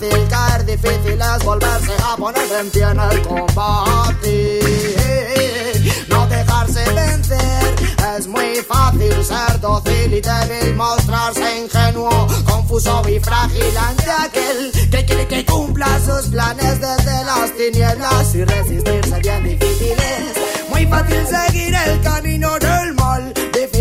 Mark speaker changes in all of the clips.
Speaker 1: Fácil caer, difícil es volverse a poner en pie en el combate. No dejarse vencer, es muy fácil ser dócil y débil, mostrarse ingenuo, confuso y frágil ante aquel que quiere que cumpla sus planes desde las tinieblas y resistirse bien difícil es. Muy fácil seguir el camino del mal,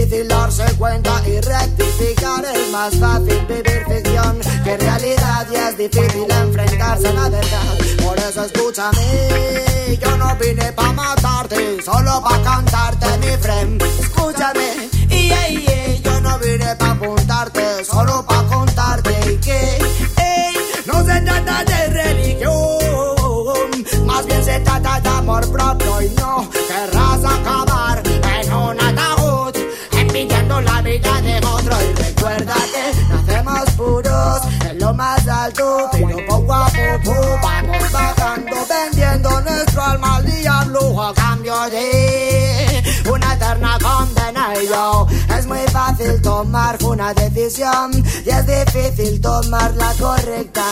Speaker 1: difícil darse cuenta y rectificar. Es más fácil vivir ficción que realidad y es difícil enfrentarse a la verdad. Por eso escúchame, yo no vine pa' matarte, solo pa' cantarte mi es muy fácil tomar una decisión y es difícil tomar la correcta.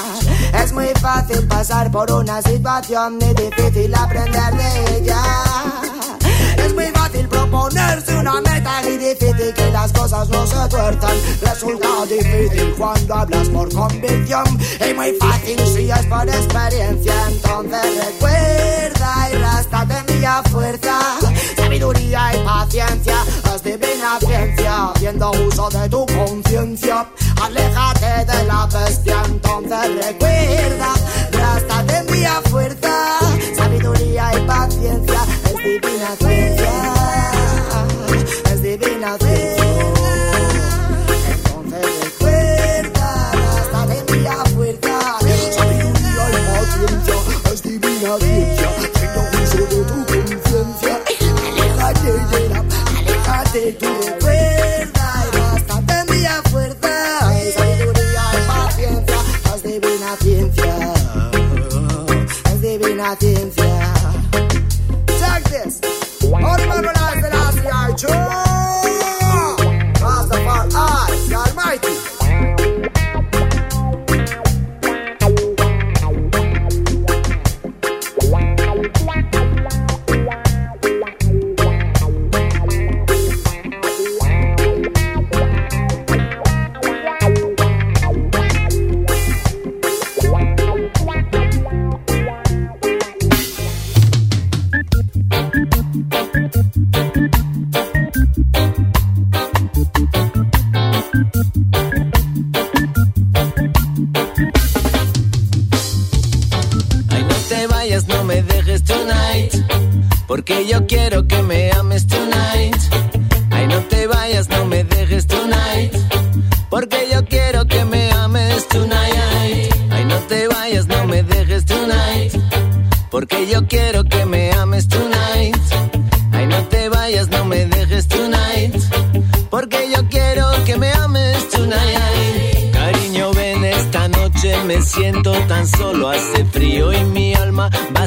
Speaker 1: Es muy fácil pasar por una situación y difícil aprender de ella. Es muy fácil proponerse una meta y difícil que las cosas no se tuerzan. Resulta difícil cuando hablas por convicción y muy fácil si es por experiencia. Entonces recuerda y rástate mi fuerza, sabiduría y paciencia. Divina ciencia, haciendo uso de tu conciencia. Aléjate de la bestia, entonces recuerda, rástate mi fuerza, sabiduría y paciencia. Es divina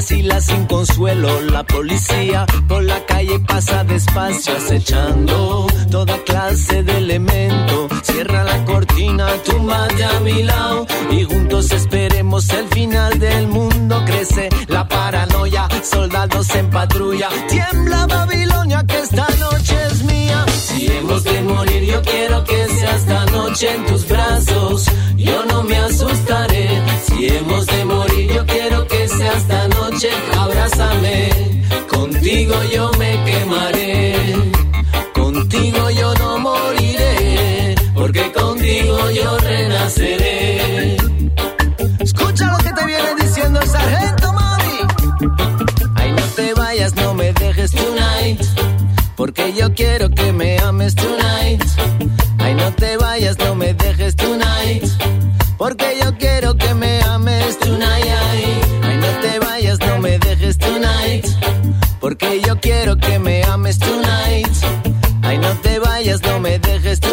Speaker 2: vacila sin consuelo. La policía por la calle pasa despacio, acechando toda clase de elemento. Cierra la cortina, túmbate a mi lado y juntos esperemos el final del mundo. Crece la paranoia, soldados en patrulla. Tiembla Babilonia, que esta noche es mía. Si hemos de morir, yo quiero que sea esta noche en tus brazos. Contigo yo vayas, no me dejes.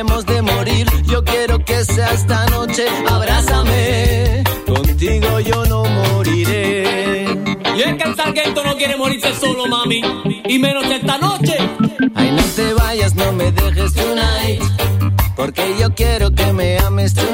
Speaker 2: dejemos de morir. Yo quiero que sea esta noche, abrázame. Contigo yo no moriré.
Speaker 3: Y es que el sargento no quiere morirse solo, mami. Y menos esta noche.
Speaker 2: Ay, no te vayas, no me dejes tonight. Porque yo quiero que me ames tonight.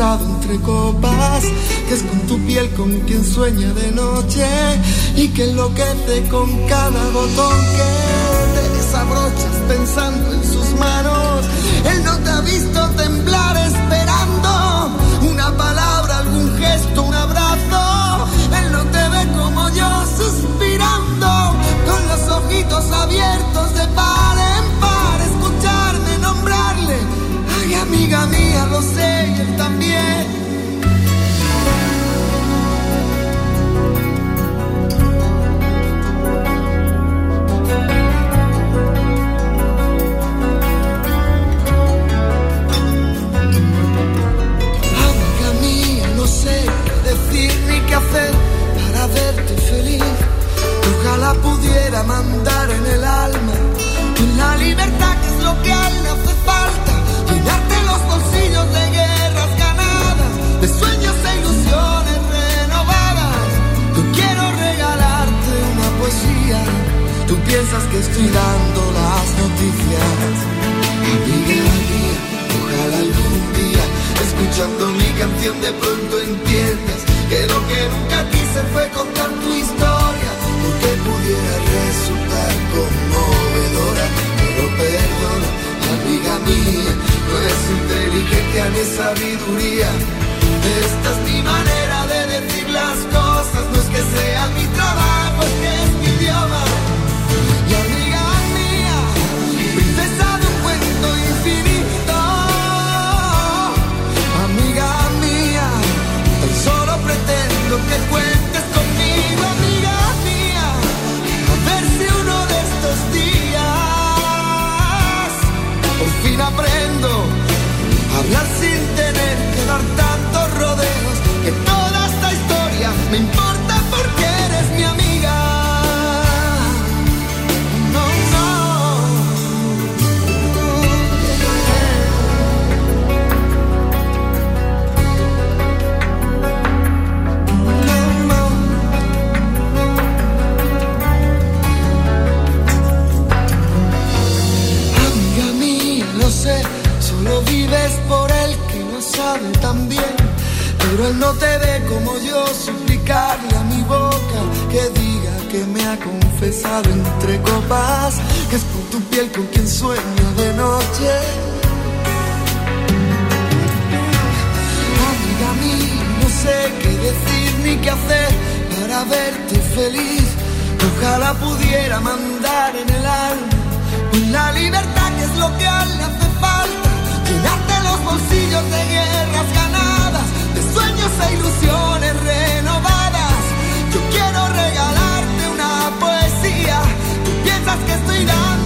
Speaker 4: Entre copas, que es con tu piel con quien sueña de noche y que enloquece con cada botón que te desabrochas pensando en sus manos. Él no te ha visto temblar esperando una palabra, algún gesto, un abrazo. Él no te ve como yo suspirando con los ojitos abiertos feliz. Ojalá pudiera mandar en el alma en la libertad que es lo que a él le hace falta. Llenarte los bolsillos de guerras ganadas, de sueños e ilusiones renovadas. Yo quiero regalarte una poesía. Tú piensas que estoy dando las noticias. Ojalá algún día, escuchando mi canción, de pronto entiendas que lo que nunca quise fue contar sabiduría. Esta es mi manera me importa porque eres mi amiga. No, Amiga mía, lo sé, solo vives por él que no sabe tan bien. Pero él no te ve como yo suplicarle a mi boca que diga que me ha confesado entre copas, que es por tu piel con quien sueño de noche. Amiga mía, no sé qué decir ni qué hacer para verte feliz. Ojalá pudiera mandar en el alma con la libertad que es lo que a él le hace falta. Llenarte los bolsillos de guerras ganadas, de sueños e ilusiones renovadas. Yo quiero regalarte una poesía. Tú piensas que estoy dando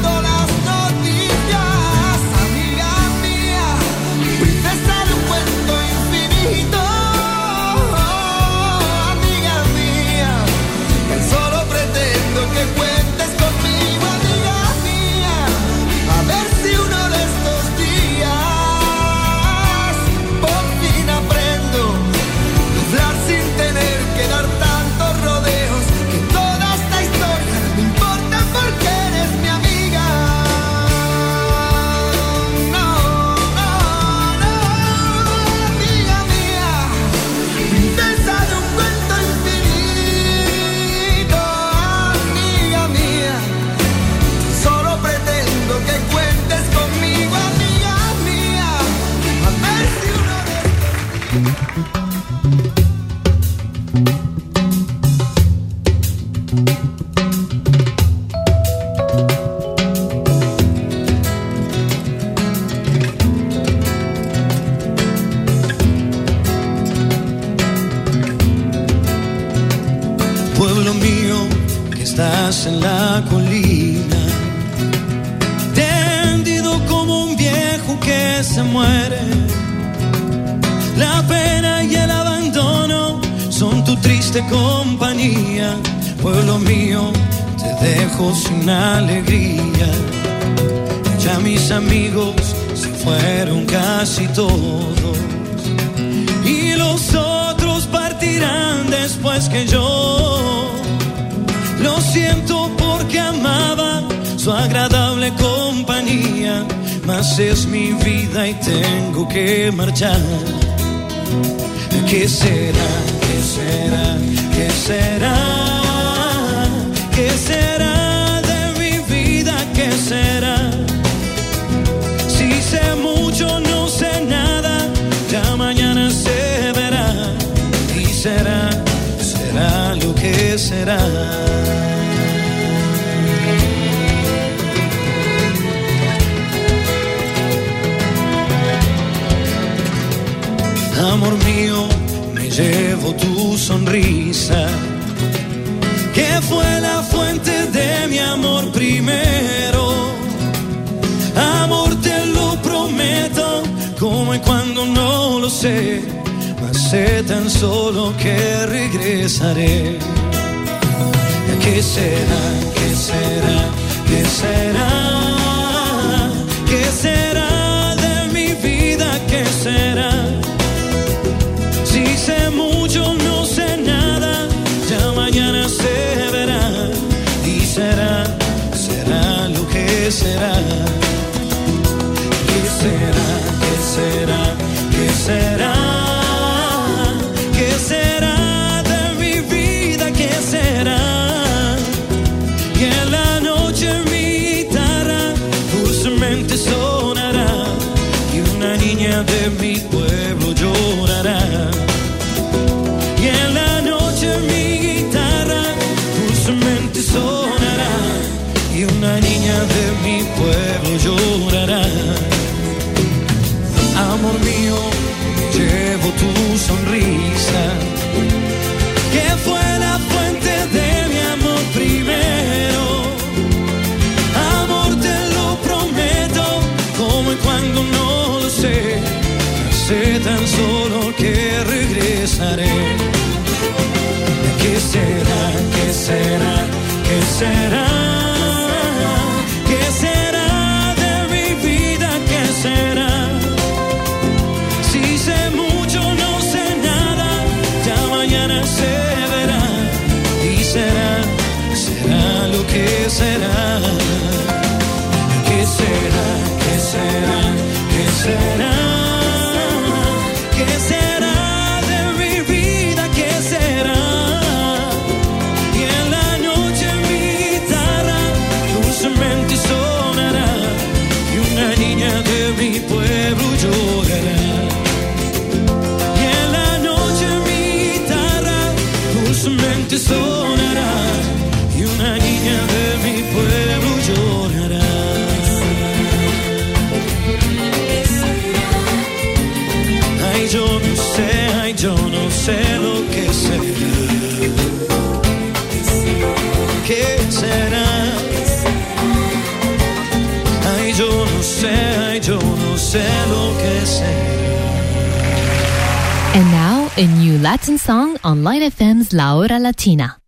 Speaker 5: será. Amor mío, me llevo tu sonrisa, que fue la fuente de mi amor primero. Amor, te lo prometo, como y cuando no lo sé, mas sé tan solo que regresaré. ¿Qué será? ¿Qué será? ¿Qué será? ¿Qué será de mi vida? ¿Qué será? Si sé mucho, no sé nada, ya mañana se verá. Y será, será lo que será. ¿Qué será? ¿Qué será? ¿Qué será? tan solo que regresaré. ¿Qué será? ¿Qué será? ¿Qué será?
Speaker 6: And now, a new Latin song on Line FM's La Hora Latina.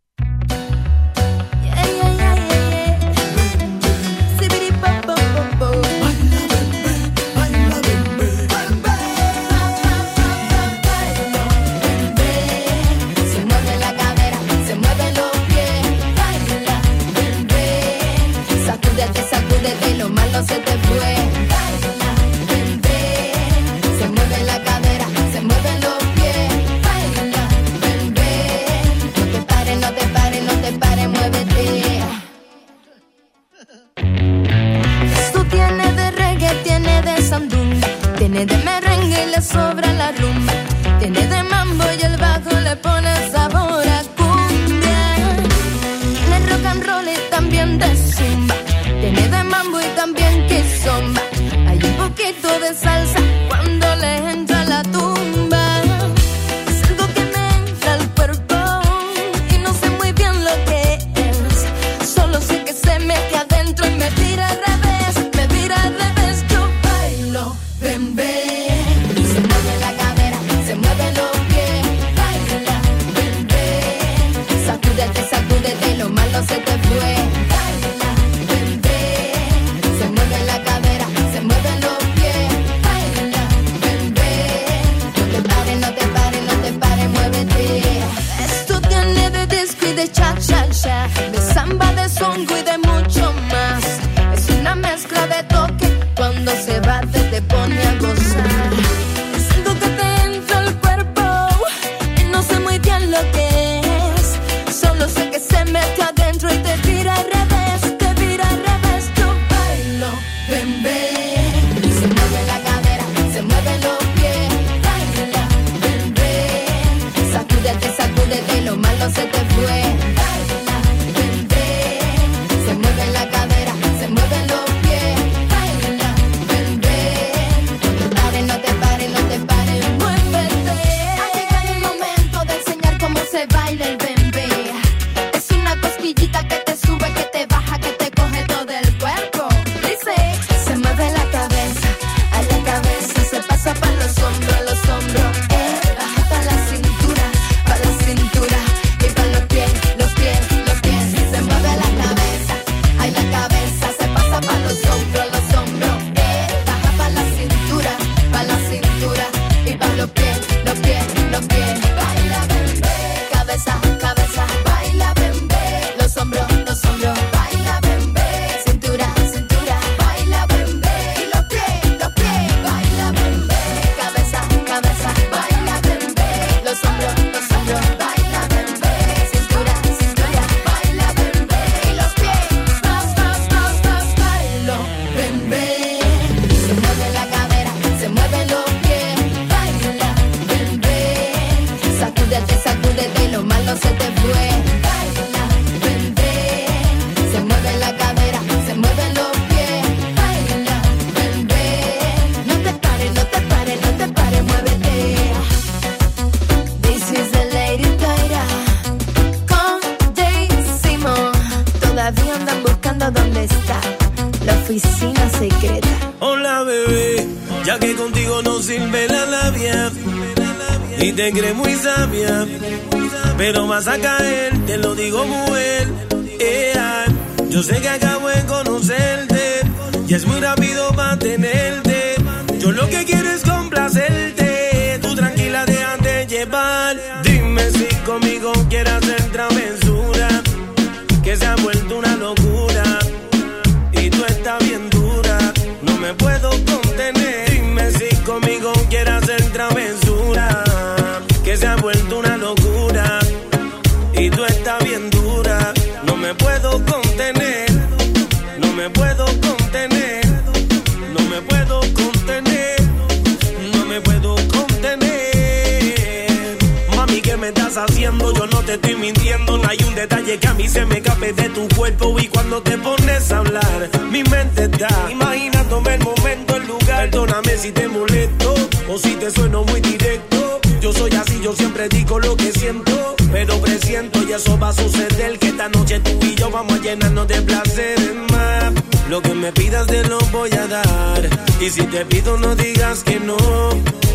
Speaker 7: Si te pido no digas que no,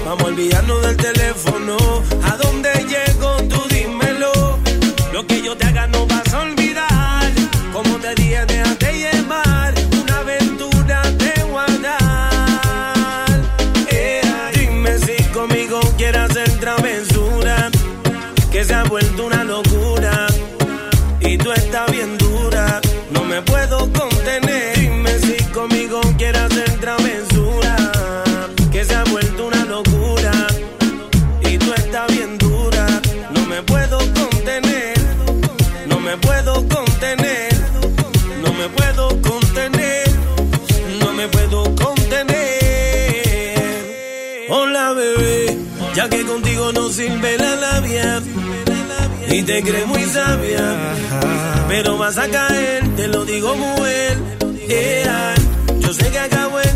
Speaker 7: vamos a olvidarnos del teléfono. ¿A dónde y te crees muy sabia, pero vas a caer, te lo digo muy bien. Yeah. Yo sé que acabo
Speaker 8: en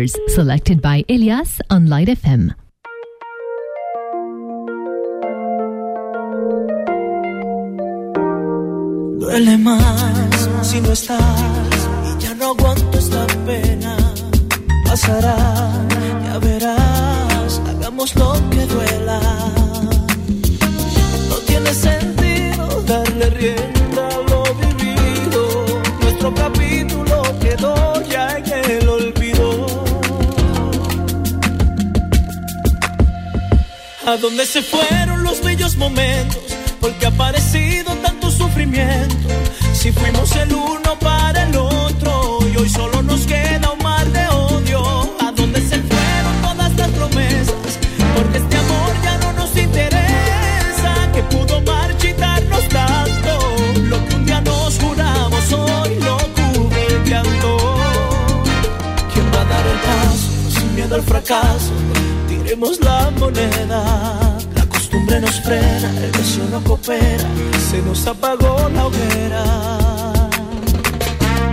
Speaker 8: Colors, selected by Elias on Light FM.
Speaker 9: Duele más si no estás y ya no aguanto esta pena. Pasará, ya verás, hagamos lo que duela. ¿Dónde se fueron los bellos momentos? Porque ha parecido tanto sufrimiento. Si fuimos el uno para el otro y hoy solo nos queda un mar de odio. ¿A dónde se fueron todas las promesas? Porque este amor ya no nos interesa. Que pudo marchitarnos tanto. Lo que un día nos juramos hoy lo cubierto. ¿Quién va a dar el paso sin miedo al fracaso? Tiremos la moneda hambre nos frena, el deseo no coopera, se nos apagó la hoguera.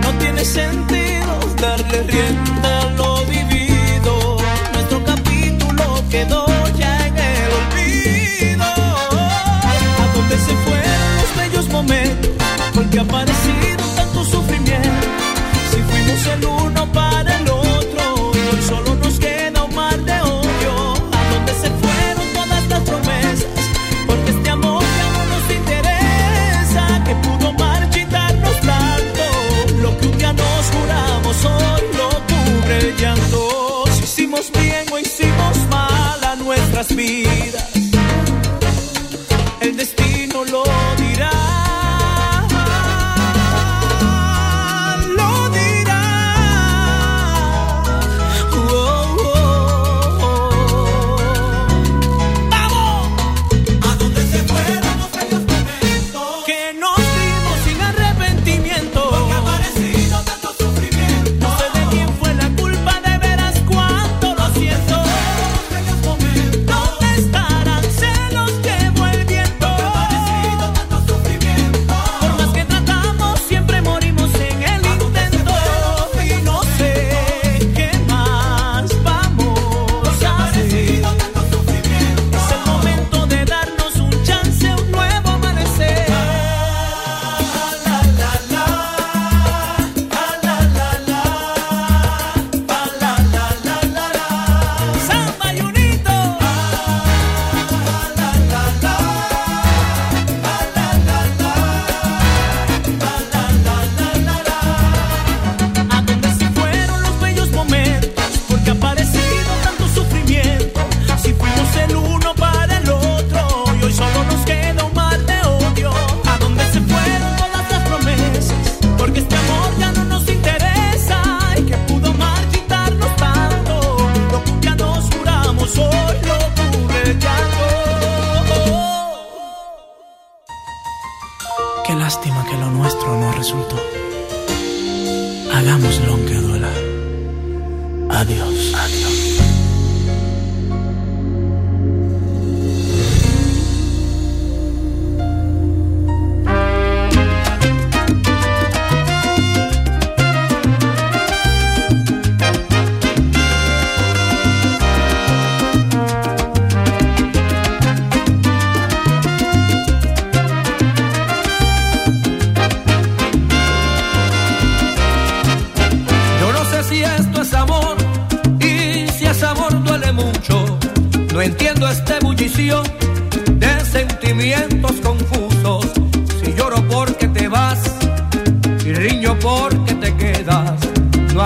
Speaker 9: No tiene sentido darle rienda a lo vivido, nuestro capítulo quedó ya en el olvido. ¿A dónde se fueron los bellos momentos? Porque ha aparecido tanto sufrimiento, si fuimos el
Speaker 10: 错。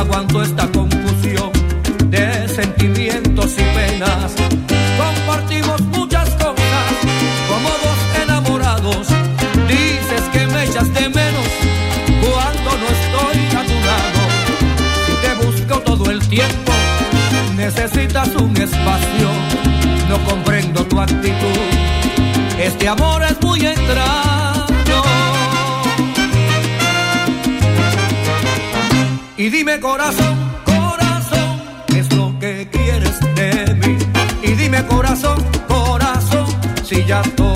Speaker 10: aguanto esta confusión de sentimientos y penas. Compartimos muchas cosas como dos enamorados. Dices que me echas de menos cuando no estoy a tu lado. Te busco todo el tiempo, necesitas un espacio. No comprendo tu actitud. Este amor es muy entrado. Dime corazón, corazón, es lo que quieres de mí? Y dime corazón, corazón, si ya
Speaker 11: estoy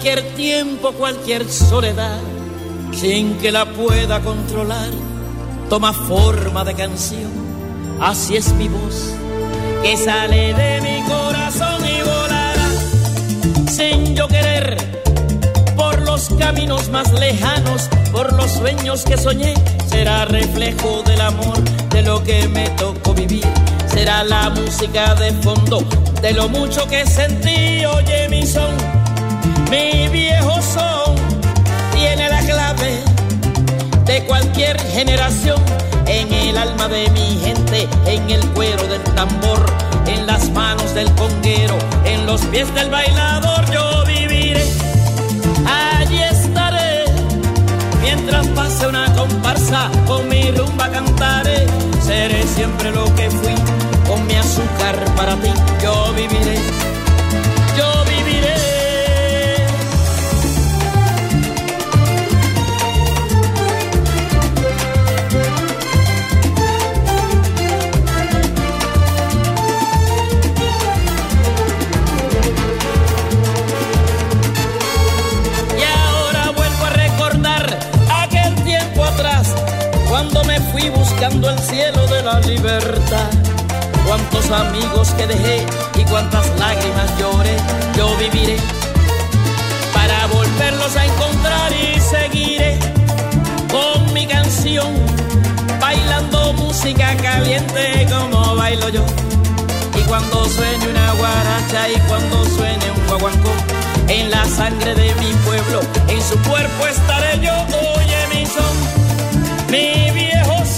Speaker 11: cualquier tiempo, cualquier soledad, sin que la pueda controlar, toma forma de canción. Así es mi voz, que sale de mi corazón y volará, sin yo querer, por los caminos más lejanos, por los sueños que soñé, será reflejo del amor, de lo que me tocó vivir será la música de fondo de lo mucho que sentí. Oye, mi son, mi viejo son, tiene la clave de cualquier generación. En el alma de mi gente, en el cuero del tambor, en las manos del conguero, en los pies del bailador, yo viviré. Allí estaré, mientras pase una comparsa, con mi rumba cantaré. Seré siempre lo que fui con mi azúcar para ti yo viviré, buscando el cielo de la libertad cuántos amigos que dejé y cuántas lágrimas lloré, yo viviré para volverlos a encontrar y seguiré con mi canción, bailando música caliente como bailo yo. Y cuando suene una guaracha y cuando suene un guaguancó, en la sangre de mi pueblo, en su cuerpo estaré yo. Oye mi son, mi viejo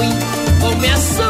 Speaker 11: lo que fui, con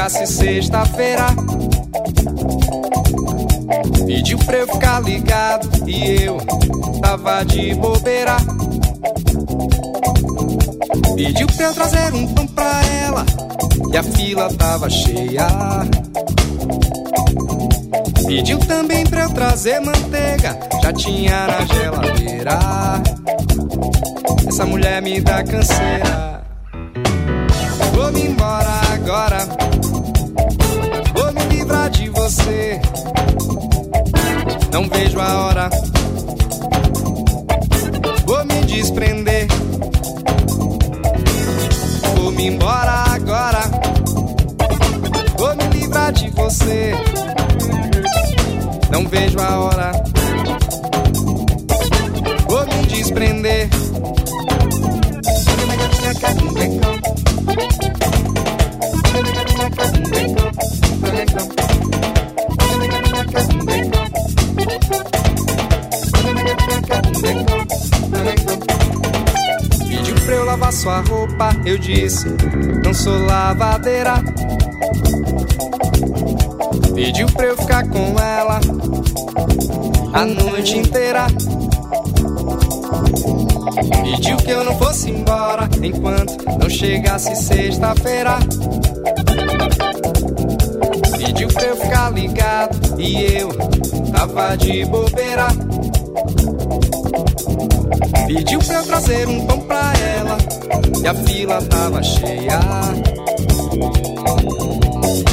Speaker 12: Chegasse sexta-feira. Pediu pra eu ficar ligado e eu tava de bobeira. Pediu pra eu trazer um pão pra ela e a fila tava cheia. Pediu também pra eu trazer manteiga, já tinha na geladeira. Essa mulher me dá canseira. Vou me embora agora, você. Não vejo a hora, vou me desprender. Vou me embora agora, vou me livrar de você. Não vejo a hora. Vou me desprender. Pediu pra eu lavar sua roupa, eu disse: Não sou lavadeira. Pediu pra eu ficar com ela a noite inteira. Pediu que eu não fosse embora enquanto não chegasse sexta-feira. Pediu pra eu ficar ligado e eu tava de bobeira. Pediu pra eu trazer um pão pra ela e a fila tava cheia.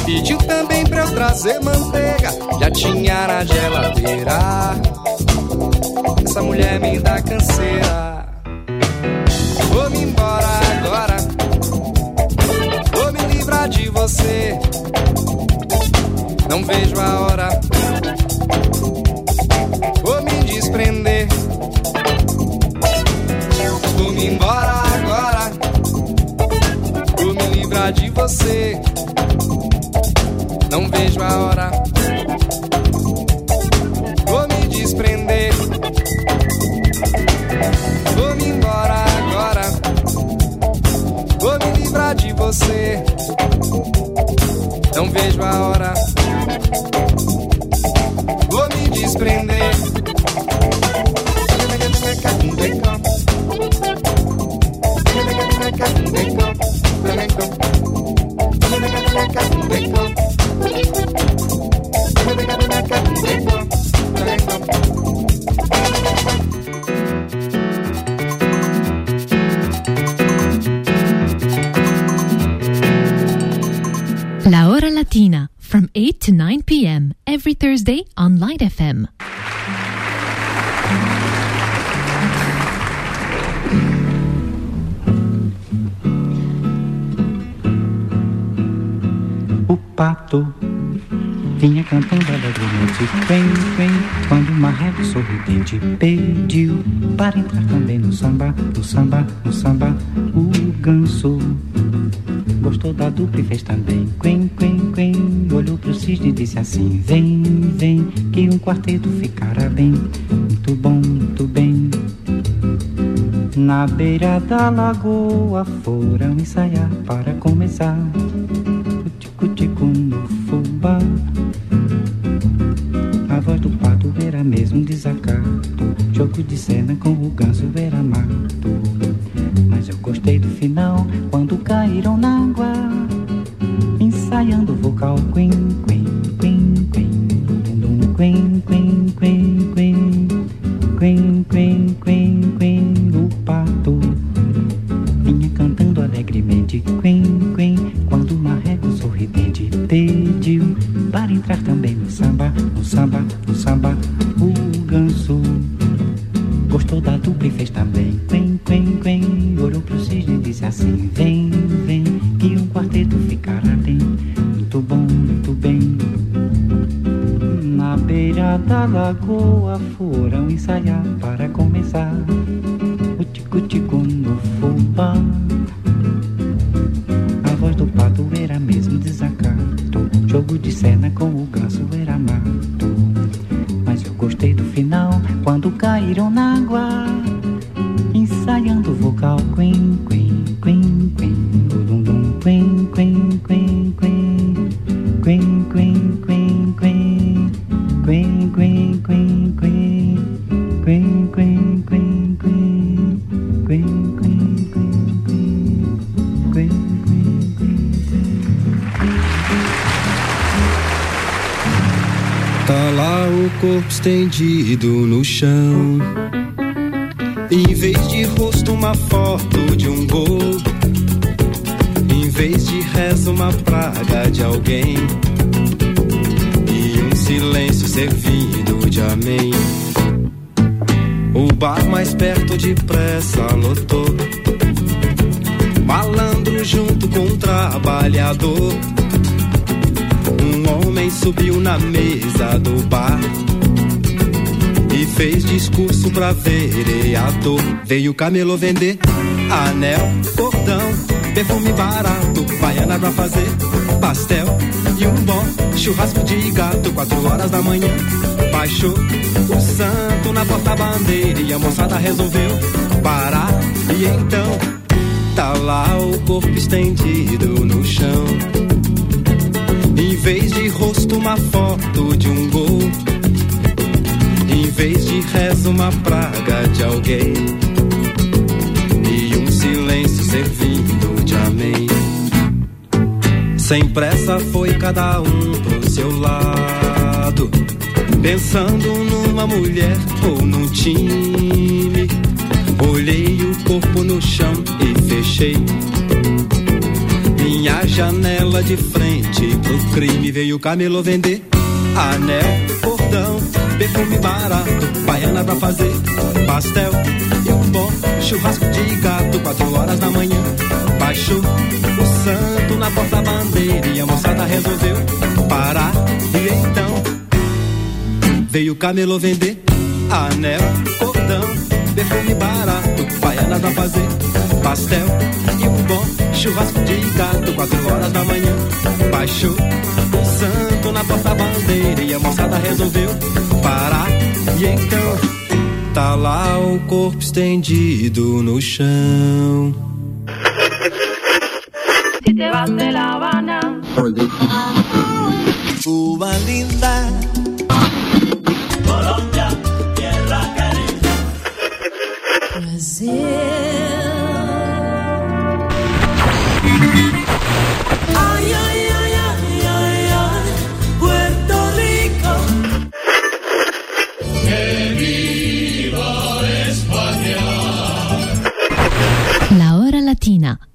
Speaker 12: Pediu também pra eu trazer manteiga, já tinha na geladeira. Essa mulher me dá canseira. Vou me embora agora, vou me livrar de você. Não vejo a hora, vou me desprender. Vou me embora agora, vou me livrar de você. Não vejo a hora. Vou me desprender. Vou me embora agora. Vou me livrar de você. Não vejo a hora.
Speaker 13: Thank you. Marreco sorridente Pediu para entrar também no samba No samba, no samba O ganso. Gostou da dupla e fez também Quen, quen, quen, olhou pro cisne e disse assim Vem, vem, que um quarteto ficará bem. Muito bom, muito bem. Na beira da lagoa foram ensaiar foram ensaiar para começar
Speaker 14: pra vereador. Veio camelô vender anel, cordão, perfume barato, baiana pra fazer pastel e um bom churrasco de gato. Quatro horas da manhã baixou o santo na porta-bandeira e a moçada resolveu parar. E então tá lá o corpo estendido no chão. Em vez de rosto, uma foto de um gol. Vez de reza, uma praga de alguém. E um silêncio servindo de amém. Sem pressa foi cada um pro seu lado. Pensando numa mulher ou num time. Olhei o corpo no chão e fechei. Minha janela de frente pro crime veio o camelô vender anel, cordão, perfume barato, baiana pra fazer pastel e um bom churrasco de gato. Quatro horas da manhã baixou o santo na porta-bandeira e a moçada resolveu parar. E então veio o camelô vender anel, cordão, perfume barato, baiana pra fazer pastel e um bom churrasco de gato. Quatro horas da manhã baixou o santo na porta-bandeira e a moçada resolveu parar. E então tá lá o corpo estendido no chão.
Speaker 15: Si te vas de La Habana,
Speaker 16: Cuba linda. Colombia, tierra querida. Ay,